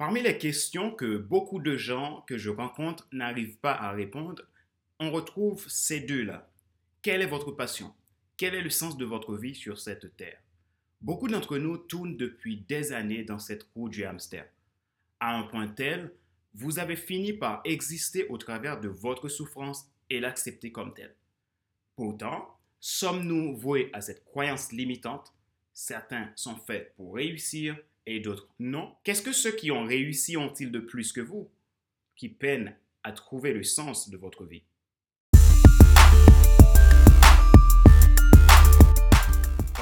Parmi les questions que beaucoup de gens que je rencontre n'arrivent pas à répondre, on retrouve ces deux-là. Quelle est votre passion? Quel est le sens de votre vie sur cette terre? Beaucoup d'entre nous tournent depuis des années dans cette roue du hamster, à un point tel, vous avez fini par exister au travers de votre souffrance et l'accepter comme telle. Pourtant, sommes-nous voués à cette croyance limitante? Certains sont faits pour réussir et d'autres non. Qu'est-ce que ceux qui ont réussi ont-ils de plus que vous qui peinent à trouver le sens de votre vie?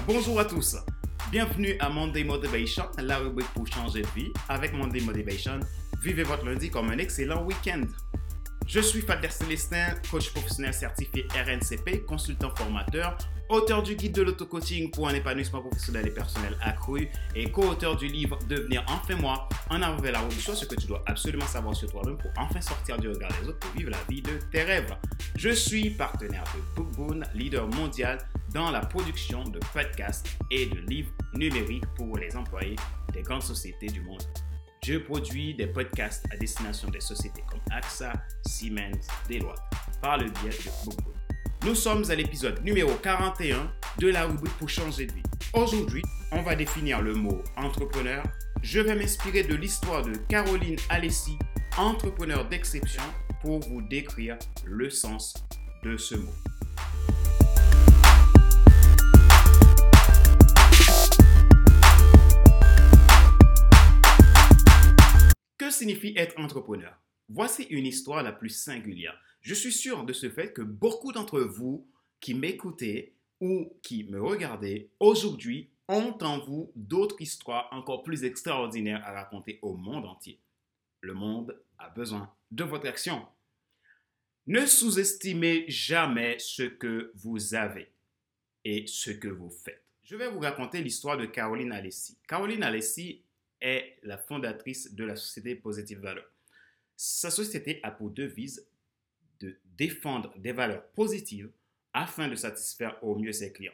Bonjour à tous, bienvenue à Monday Motivation, la rubrique pour changer de vie. Avec Monday Motivation, vivez votre lundi comme un excellent week-end. Je suis Fader Célestin, coach professionnel certifié RNCP, consultant formateur, auteur du guide de l'auto-coaching pour un épanouissement professionnel et personnel accru et co-auteur du livre Devenir enfin moi, en avant vers la route du choix, ce que tu dois absolument savoir sur toi-même pour enfin sortir du regard des autres pour vivre la vie de tes rêves. Je suis partenaire de Bookboon, leader mondial dans la production de podcasts et de livres numériques pour les employés des grandes sociétés du monde. Je produis des podcasts à destination des sociétés comme AXA, Siemens, Deloitte, par le biais de Bookboon. Nous sommes à l'épisode numéro 41 de la rubrique pour changer de vie. Aujourd'hui, on va définir le mot entrepreneur. Je vais m'inspirer de l'histoire de Caroline Alessi, entrepreneur d'exception, pour vous décrire le sens de ce mot. Que signifie être entrepreneur? Voici une histoire la plus singulière. Je suis sûr de ce fait que beaucoup d'entre vous qui m'écoutez ou qui me regardez aujourd'hui ont en vous d'autres histoires encore plus extraordinaires à raconter au monde entier. Le monde a besoin de votre action. Ne sous-estimez jamais ce que vous avez et ce que vous faites. Je vais vous raconter l'histoire de Caroline Alessi. Caroline Alessi est la fondatrice de la société Positive Valeur. Sa société a pour devise de défendre des valeurs positives afin de satisfaire au mieux ses clients.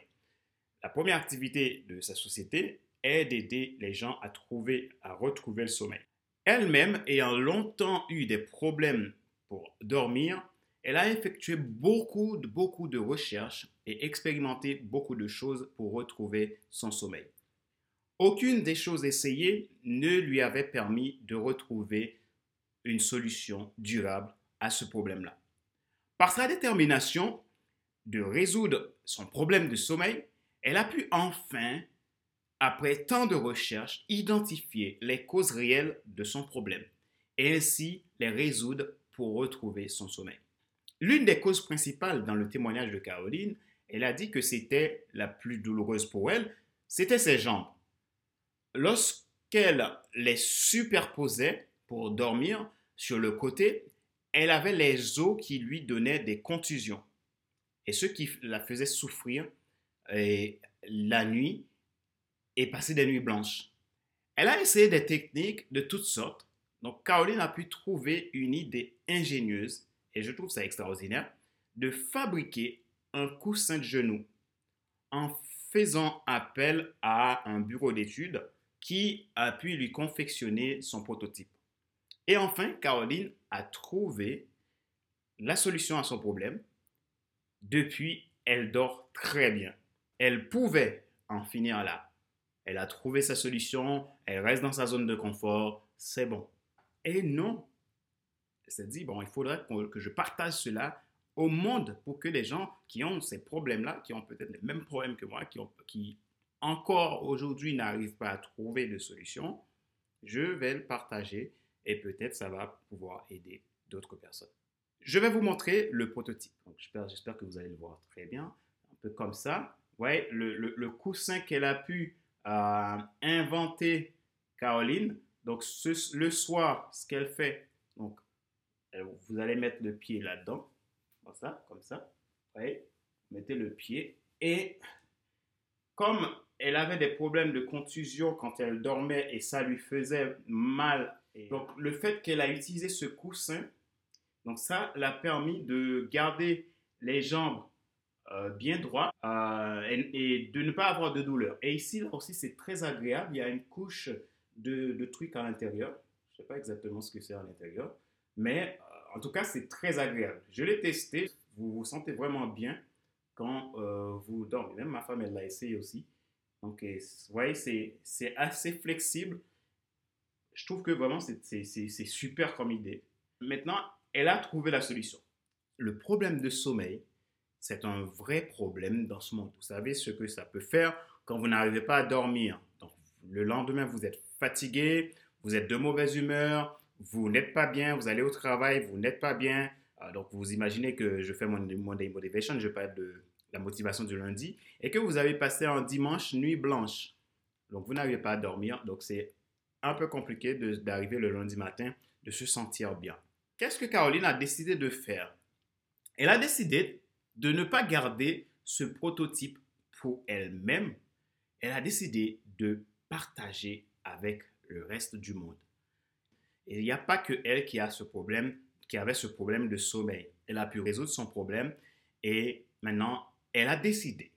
La première activité de sa société est d'aider les gens à trouver, à retrouver le sommeil. Elle-même ayant longtemps eu des problèmes pour dormir, elle a effectué beaucoup, beaucoup de recherches et expérimenté beaucoup de choses pour retrouver son sommeil. Aucune des choses essayées ne lui avait permis de retrouver une solution durable à ce problème-là. Par sa détermination de résoudre son problème de sommeil, elle a pu enfin, après tant de recherches, identifier les causes réelles de son problème et ainsi les résoudre pour retrouver son sommeil. L'une des causes principales dans le témoignage de Caroline, elle a dit que c'était la plus douloureuse pour elle, c'était ses jambes. Lorsqu'elle les superposait pour dormir sur le côté, elle avait les os qui lui donnaient des contusions. Et ce qui la faisait souffrir la nuit et passer des nuits blanches. Elle a essayé des techniques de toutes sortes. Donc Caroline a pu trouver une idée ingénieuse, et je trouve ça extraordinaire, de fabriquer un coussin de genou en faisant appel à un bureau d'études qui a pu lui confectionner son prototype. Et enfin, Caroline a trouvé la solution à son problème. Depuis, elle dort très bien. Elle pouvait en finir là. Elle a trouvé sa solution, elle reste dans sa zone de confort, c'est bon. Et non, elle s'est dit, bon, il faudrait que je partage cela au monde pour que les gens qui ont ces problèmes-là, qui ont peut-être les mêmes problèmes que moi, qui, qui encore aujourd'hui n'arrivent pas à trouver de solution, je vais le partager et peut-être ça va pouvoir aider d'autres personnes. Je vais vous montrer le prototype. J'espère que vous allez le voir très bien. Un peu comme ça. Ouais, le, le, coussin qu'elle a pu euh, inventer, Caroline. Donc, le soir, ce qu'elle fait, donc, vous allez mettre le pied là-dedans. Comme ça, comme ça. Ouais, mettez le pied. Et comme elle avait des problèmes de contusion quand elle dormait et ça lui faisait mal. Donc, le fait qu'elle a utilisé ce coussin, donc ça l'a permis de garder les jambes euh, bien droites euh, et, de ne pas avoir de douleur. Et ici aussi, c'est très agréable. Il y a une couche de, trucs à l'intérieur. Je ne sais pas exactement ce que c'est à l'intérieur. Mais euh, en tout cas, c'est très agréable. Je l'ai testé. Vous vous sentez vraiment bien quand vous dormez. Même ma femme, elle l'a essayé aussi. Donc, vous voyez, c'est assez flexible. Je trouve que vraiment, c'est super comme idée. Maintenant, elle a trouvé la solution. Le problème de sommeil, c'est un vrai problème dans ce monde. Vous savez ce que ça peut faire quand vous n'arrivez pas à dormir. Donc, le lendemain, vous êtes fatigué, vous êtes de mauvaise humeur, vous n'êtes pas bien, vous allez au travail, vous n'êtes pas bien. Ah, donc, vous imaginez que je fais mon Monday Motivation, je parle de la motivation du lundi, et que vous avez passé un dimanche nuit blanche. Donc, vous n'arrivez pas à dormir. Donc, c'est un peu compliqué d'arriver le lundi matin, de se sentir bien. Qu'est-ce que Caroline a décidé de faire? Elle a décidé de ne pas garder ce prototype pour elle-même. Elle a décidé de partager avec le reste du monde. Il n'y a pas que elle qui a ce problème, qui avait ce problème de sommeil. Elle a pu résoudre son problème et maintenant, elle a décidé,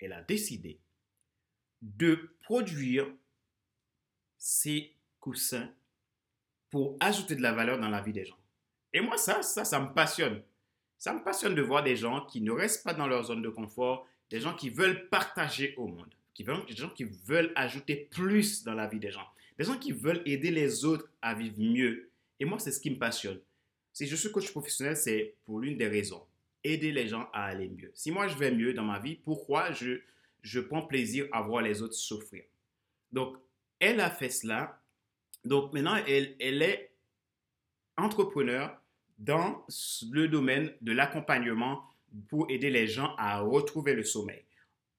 elle a décidé de produire ces coussins pour ajouter de la valeur dans la vie des gens. Et moi, ça, ça, ça me passionne. Ça me passionne de voir des gens qui ne restent pas dans leur zone de confort, des gens qui veulent partager au monde, qui veulent, des gens qui veulent ajouter plus dans la vie des gens. Des gens qui veulent aider les autres à vivre mieux. Et moi, c'est ce qui me passionne. Si je suis coach professionnel, c'est pour l'une des raisons. Aider les gens à aller mieux. Si moi, je vais mieux dans ma vie, pourquoi je, je prends plaisir à voir les autres souffrir? Donc, elle a fait cela. Donc, maintenant, elle, est entrepreneur dans le domaine de l'accompagnement pour aider les gens à retrouver le sommeil.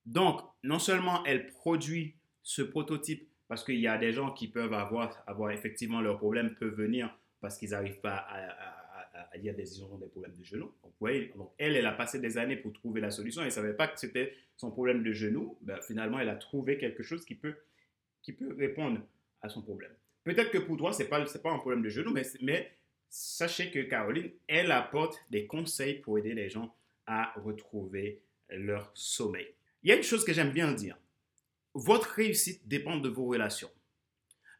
Donc, non seulement elle produit ce prototype parce qu'il y a des gens qui peuvent avoir, avoir effectivement leurs problèmes, peuvent venir parce qu'ils n'arrivent pas à, à, à, dire des, ont des problèmes de genoux. Donc, donc, elle, elle a passé des années pour trouver la solution. Elle ne savait pas que c'était son problème de genoux. Ben, finalement, elle a trouvé quelque chose qui peut, qui peut répondre à son problème. Peut-être que pour toi, ce n'est pas, pas un problème de genoux, mais, mais sachez que Caroline, elle apporte des conseils pour aider les gens à retrouver leur sommeil. Il y a une chose que j'aime bien dire votre réussite dépend de vos relations.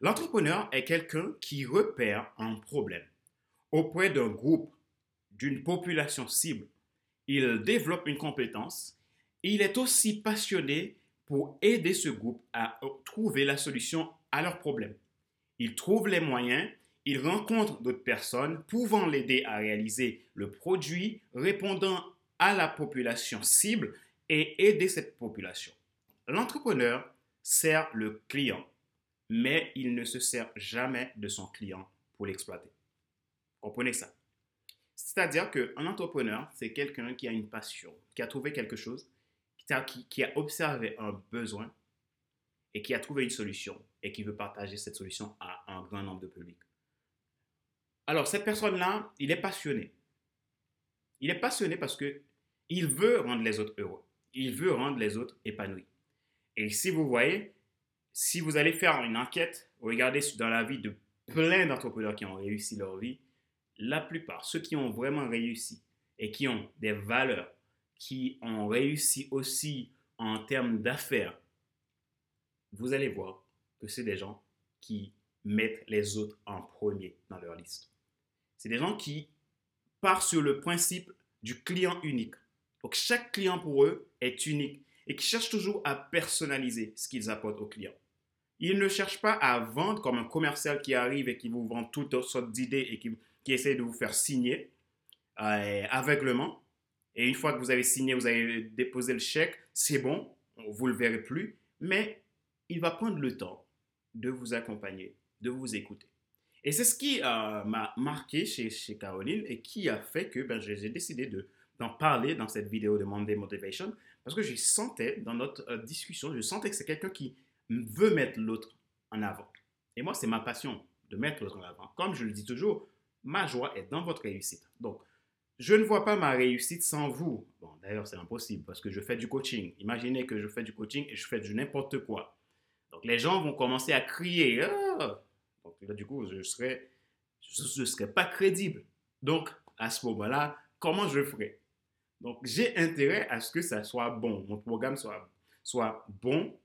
L'entrepreneur est quelqu'un qui repère un problème auprès d'un groupe, d'une population cible. Il développe une compétence. Il est aussi passionné pour aider ce groupe à trouver la solution à leurs problèmes. Il trouve les moyens, il rencontre d'autres personnes pouvant l'aider à réaliser le produit répondant à la population cible et aider cette population. L'entrepreneur sert le client, mais il ne se sert jamais de son client pour l'exploiter. Comprenez ça. C'est-à-dire qu'un entrepreneur, c'est quelqu'un qui a une passion, qui a trouvé quelque chose, qui a, observé un besoin et qui a trouvé une solution et qui veut partager cette solution à un grand nombre de publics. Alors, cette personne-là, il est passionné. Il est passionné parce que il veut rendre les autres heureux. Il veut rendre les autres épanouis. Et si vous voyez, si vous allez faire une enquête, regardez dans la vie de plein d'entrepreneurs qui ont réussi leur vie, la plupart, ceux qui ont vraiment réussi et qui ont des valeurs, qui ont réussi aussi en termes d'affaires, vous allez voir que c'est des gens qui mettent les autres en premier dans leur liste. C'est des gens qui partent sur le principe du client unique. Donc chaque client pour eux est unique et qui cherchent toujours à personnaliser ce qu'ils apportent aux clients. Ils ne cherchent pas à vendre comme un commercial qui arrive et qui vous vend toutes sortes d'idées et qui, qui, essaie de vous faire signer euh, aveuglement. Et une fois que vous avez signé, vous avez déposé le chèque, c'est bon, vous ne le verrez plus. Mais il va prendre le temps de vous accompagner, de vous écouter. Et c'est ce qui euh, m'a marqué chez, chez Caroline et qui a fait que ben, j'ai décidé d'en parler dans cette vidéo de Monday Motivation parce que je sentais dans notre euh, discussion, je sentais que c'est quelqu'un qui veut mettre l'autre en avant. Et moi, c'est ma passion de mettre l'autre en avant. Comme je le dis toujours, ma joie est dans votre réussite. Donc, je ne vois pas ma réussite sans vous. Bon, d'ailleurs, c'est impossible parce que je fais du coaching. Imaginez que je fais du coaching et je fais du n'importe quoi. Donc, les gens vont commencer à crier. Ah! Donc, là, du coup, je ne serai, je, serai pas crédible. Donc, à ce moment-là, comment je ferai donc, j'ai intérêt à ce que ça soit bon, mon programme soit bon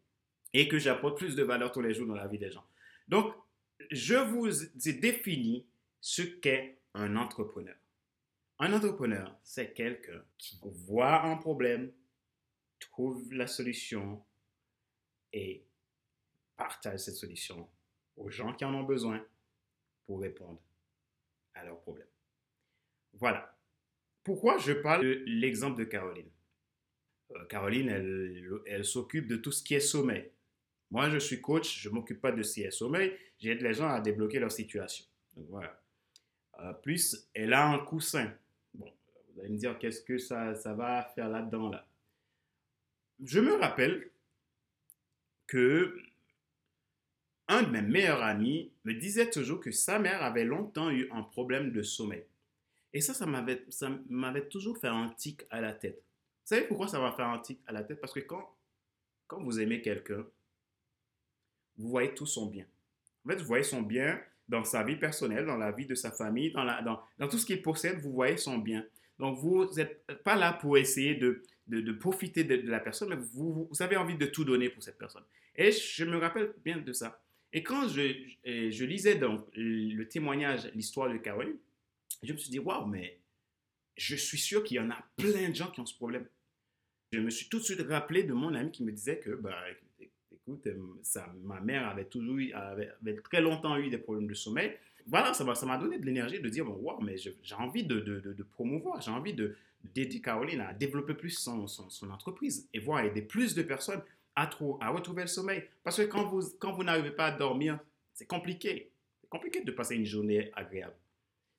et que j'apporte plus de valeur tous les jours dans la vie des gens. Donc, je vous ai défini ce qu'est un entrepreneur. Un entrepreneur, c'est quelqu'un qui voit un problème, trouve la solution et partage cette solution aux gens qui en ont besoin pour répondre à leurs problèmes. Voilà. Pourquoi je parle de l'exemple de Caroline? Euh, Caroline, elle, s'occupe de tout ce qui est sommeil. Moi, je suis coach, je ne m'occupe pas de ce qui est sommeil, j'aide les gens à débloquer leur situation. voilà. Euh, plus, elle a un coussin. Vous allez me dire, qu'est-ce que ça, ça va faire là-dedans, là? Je me rappelle que un de mes meilleurs amis me disait toujours que sa mère avait longtemps eu un problème de sommeil. Et ça, ça m'avait, toujours fait un tic à la tête. Vous savez pourquoi ça va faire un tic à la tête? Parce que quand, quand vous aimez quelqu'un, vous voyez tout son bien. En fait, vous voyez son bien dans sa vie personnelle, dans la vie de sa famille, dans, la, dans, dans tout ce qu'il possède, vous voyez son bien. Donc, vous n'êtes pas là pour essayer de, de, profiter de, la personne, mais vous, vous, avez envie de tout donner pour cette personne. Et je me rappelle bien de ça. Et quand je, je lisais donc le témoignage, l'histoire de Caroline, je me suis dit, waouh, mais je suis sûr qu'il y en a plein de gens qui ont ce problème. Je me suis tout de suite rappelé de mon ami qui me disait que, bah, écoute, ça, ma mère avait, très longtemps eu des problèmes de sommeil. Voilà, ça m'a donné de l'énergie de dire, bon, waouh, mais j'ai envie de, de, de, promouvoir, j'ai envie d'aider Caroline à développer plus son, entreprise et voir aider plus de personnes à, retrouver le sommeil. Parce que quand vous, n'arrivez pas à dormir, c'est compliqué. C'est compliqué de passer une journée agréable.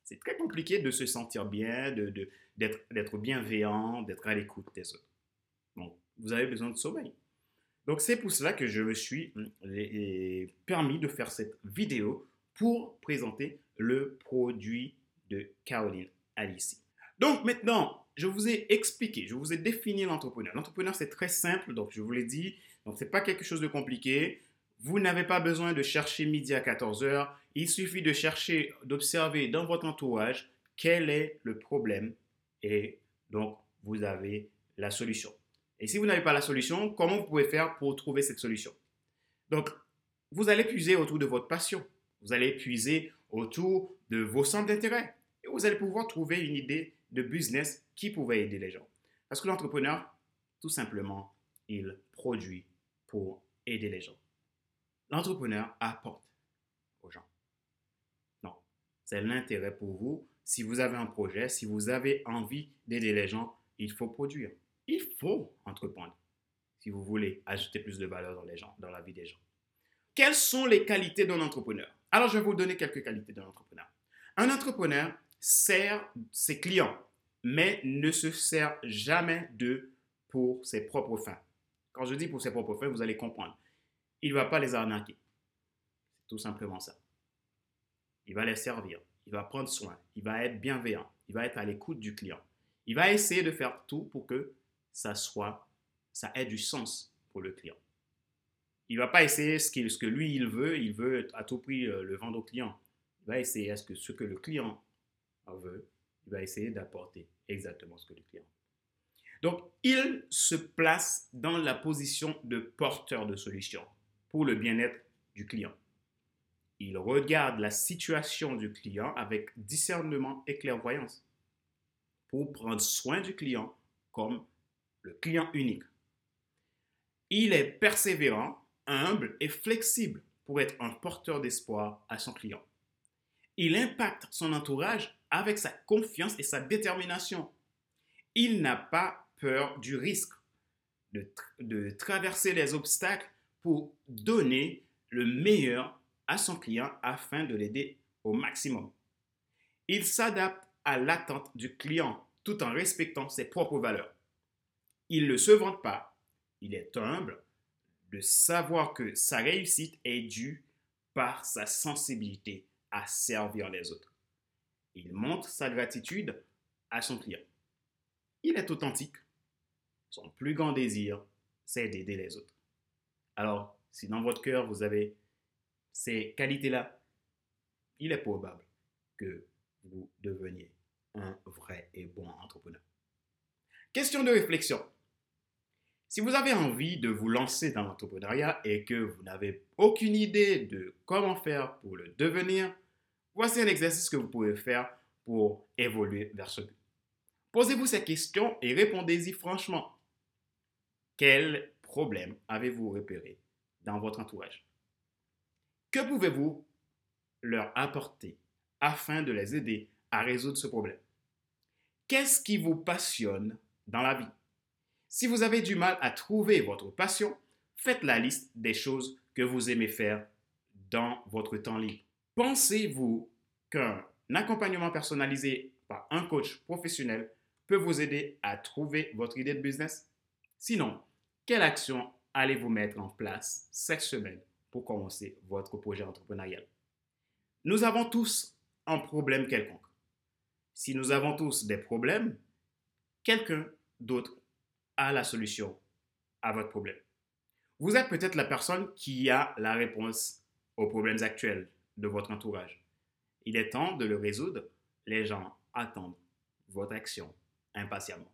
C'est très compliqué de se sentir bien, d'être de, bienveillant, d'être à l'écoute des autres. Donc, vous avez besoin de sommeil. Donc, c'est pour cela que je me suis euh, permis de faire cette vidéo pour présenter le produit de Caroline Alice. Donc, maintenant, je vous ai expliqué, je vous ai défini l'entrepreneur. L'entrepreneur, c'est très simple, donc je vous l'ai dit, donc ce n'est pas quelque chose de compliqué. Vous n'avez pas besoin de chercher midi à 14 heures. Il suffit de chercher, d'observer dans votre entourage quel est le problème et donc vous avez la solution. Et si vous n'avez pas la solution, comment vous pouvez faire pour trouver cette solution? Donc, vous allez puiser autour de votre passion. Vous allez puiser autour de vos centres d'intérêt. Et vous allez pouvoir trouver une idée de business qui pourrait aider les gens. Parce que l'entrepreneur, tout simplement, il produit pour aider les gens. L'entrepreneur apporte aux gens. Non, c'est l'intérêt pour vous. Si vous avez un projet, si vous avez envie d'aider les gens, il faut produire. Il faut entreprendre si vous voulez ajouter plus de valeur dans, dans la vie des gens. Quelles sont les qualités d'un entrepreneur? Alors, je vais vous donner quelques qualités d'un entrepreneur. Un entrepreneur sert ses clients, mais ne se sert jamais d'eux pour ses propres fins. Quand je dis pour ses propres fins, vous allez comprendre. Il ne va pas les arnaquer. C'est tout simplement ça. Il va les servir. Il va prendre soin. Il va être bienveillant. Il va être à l'écoute du client. Il va essayer de faire tout pour que ça soit, ça ait du sens pour le client. Il va pas essayer ce, ce, que lui, il veut. Il veut à tout prix euh, le vendre au client. Il va essayer ce que, ce que le client veut. Il va essayer d'apporter exactement ce que le client donc, il se place dans la position de porteur de solution pour le bien-être du client. Il regarde la situation du client avec discernement et clairvoyance pour prendre soin du client comme le client unique. Il est persévérant, humble et flexible pour être un porteur d'espoir à son client. Il impacte son entourage avec sa confiance et sa détermination. Il n'a pas peur du risque, de, traverser les obstacles pour donner le meilleur à son client afin de l'aider au maximum. Il s'adapte à l'attente du client tout en respectant ses propres valeurs. Il ne se vante pas, il est humble de savoir que sa réussite est due par sa sensibilité à servir les autres. Il montre sa gratitude à son client. Il est authentique son plus grand désir, c'est d'aider les autres. Alors, si dans votre cœur, vous avez ces qualités-là, il est probable que vous deveniez un vrai et bon entrepreneur. Question de réflexion. Si vous avez envie de vous lancer dans l'entrepreneuriat et que vous n'avez aucune idée de comment faire pour le devenir, voici un exercice que vous pouvez faire pour évoluer vers ce but. Posez-vous ces questions et répondez-y franchement. Quel problème avez-vous repéré dans votre entourage? Que pouvez-vous leur apporter afin de les aider à résoudre ce problème? Qu'est-ce qui vous passionne dans la vie? Si vous avez du mal à trouver votre passion, faites la liste des choses que vous aimez faire dans votre temps libre. Pensez-vous qu'un accompagnement personnalisé par un coach professionnel peut vous aider à trouver votre idée de business? Sinon, quelle action allez-vous mettre en place cette semaine pour commencer votre projet entrepreneurial? Nous avons tous un problème quelconque. Si nous avons tous des problèmes, quelqu'un d'autre a la solution à votre problème. Vous êtes peut-être la personne qui a la réponse aux problèmes actuels de votre entourage. Il est temps de le résoudre. Les gens attendent votre action impatiemment.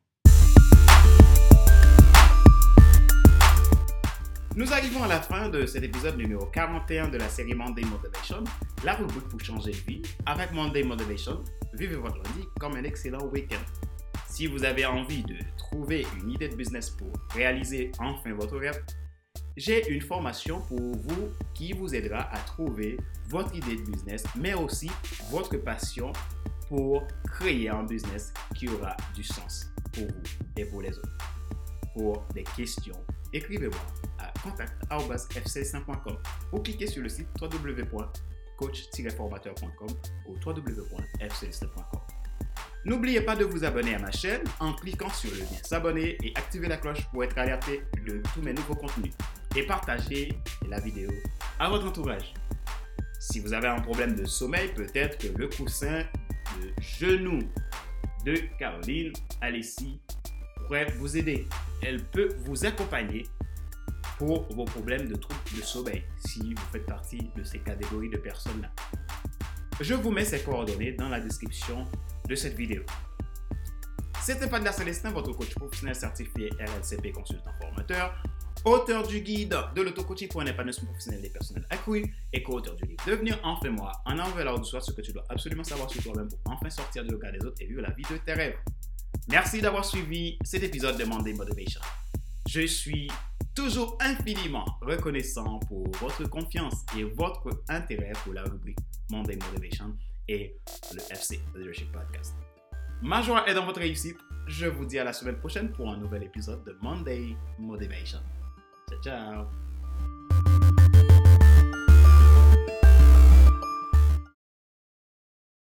Nous arrivons à la fin de cet épisode numéro 41 de la série Monday Motivation, la rubrique pour changer de vie. Avec Monday Motivation, vivez votre lundi comme un excellent week-end. Si vous avez envie de trouver une idée de business pour réaliser enfin votre rêve, j'ai une formation pour vous qui vous aidera à trouver votre idée de business, mais aussi votre passion pour créer un business qui aura du sens pour vous et pour les autres. Pour des questions, écrivez-moi à contact.fc5.com ou cliquez sur le site www.coach-formateur.com ou www.fc5.com. N'oubliez pas de vous abonner à ma chaîne en cliquant sur le lien s'abonner et activer la cloche pour être alerté de tous mes nouveaux contenus. Et partagez la vidéo à votre entourage. Si vous avez un problème de sommeil, peut-être que le coussin de genou de Caroline Alessi pourrait vous aider. Elle peut vous accompagner pour vos problèmes de troubles de sommeil, si vous faites partie de ces catégories de personnes-là. Je vous mets ces coordonnées dans la description de cette vidéo. C'était Padla Célestin, votre coach professionnel certifié RLCP consultant formateur, auteur du guide de l'auto-coaching pour un épanouissement professionnel des personnels accru et co-auteur du livre Devenir enfin moi en enveloppe de soi ce que tu dois absolument savoir sur toi-même pour enfin sortir du regard des autres et vivre la vie de tes rêves. Merci d'avoir suivi cet épisode de Monday Motivation. Je suis toujours infiniment reconnaissant pour votre confiance et votre intérêt pour la rubrique Monday Motivation et le FC Leadership Podcast. Ma joie est dans votre réussite. Je vous dis à la semaine prochaine pour un nouvel épisode de Monday Motivation. Ciao, ciao!